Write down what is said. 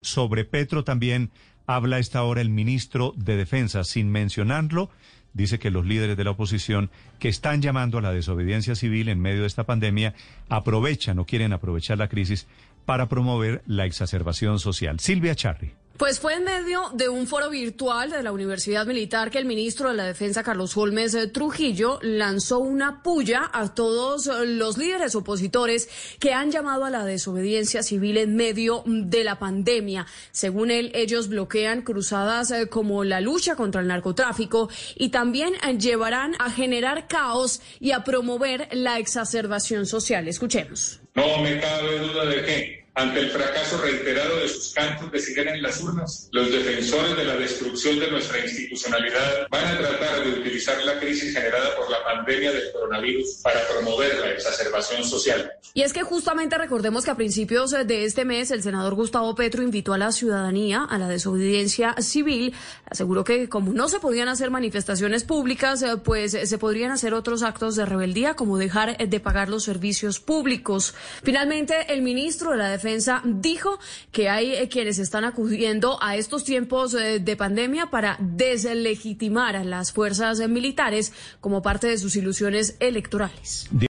Sobre Petro también habla esta hora el ministro de Defensa, sin mencionarlo. Dice que los líderes de la oposición que están llamando a la desobediencia civil en medio de esta pandemia aprovechan o quieren aprovechar la crisis para promover la exacerbación social. Silvia Charri. Pues fue en medio de un foro virtual de la Universidad Militar que el ministro de la Defensa, Carlos Holmes eh, Trujillo, lanzó una puya a todos eh, los líderes opositores que han llamado a la desobediencia civil en medio de la pandemia. Según él, ellos bloquean cruzadas eh, como la lucha contra el narcotráfico y también llevarán a generar caos y a promover la exacerbación social. Escuchemos. No me cabe duda de que ante el fracaso reiterado de sus cantos de sirena en las urnas, los defensores de la destrucción de nuestra institucionalidad van a tratar de utilizar la crisis generada por la pandemia del coronavirus para promover la exacerbación social. Y es que justamente recordemos que a principios de este mes el senador Gustavo Petro invitó a la ciudadanía a la desobediencia civil. Aseguró que como no se podían hacer manifestaciones públicas, eh, pues se podrían hacer otros actos de rebeldía como dejar de pagar los servicios públicos. Finalmente, el ministro de la Defensa dijo que hay eh, quienes están acudiendo a estos tiempos eh, de pandemia para deslegitimar a las fuerzas militares como parte de sus ilusiones electorales.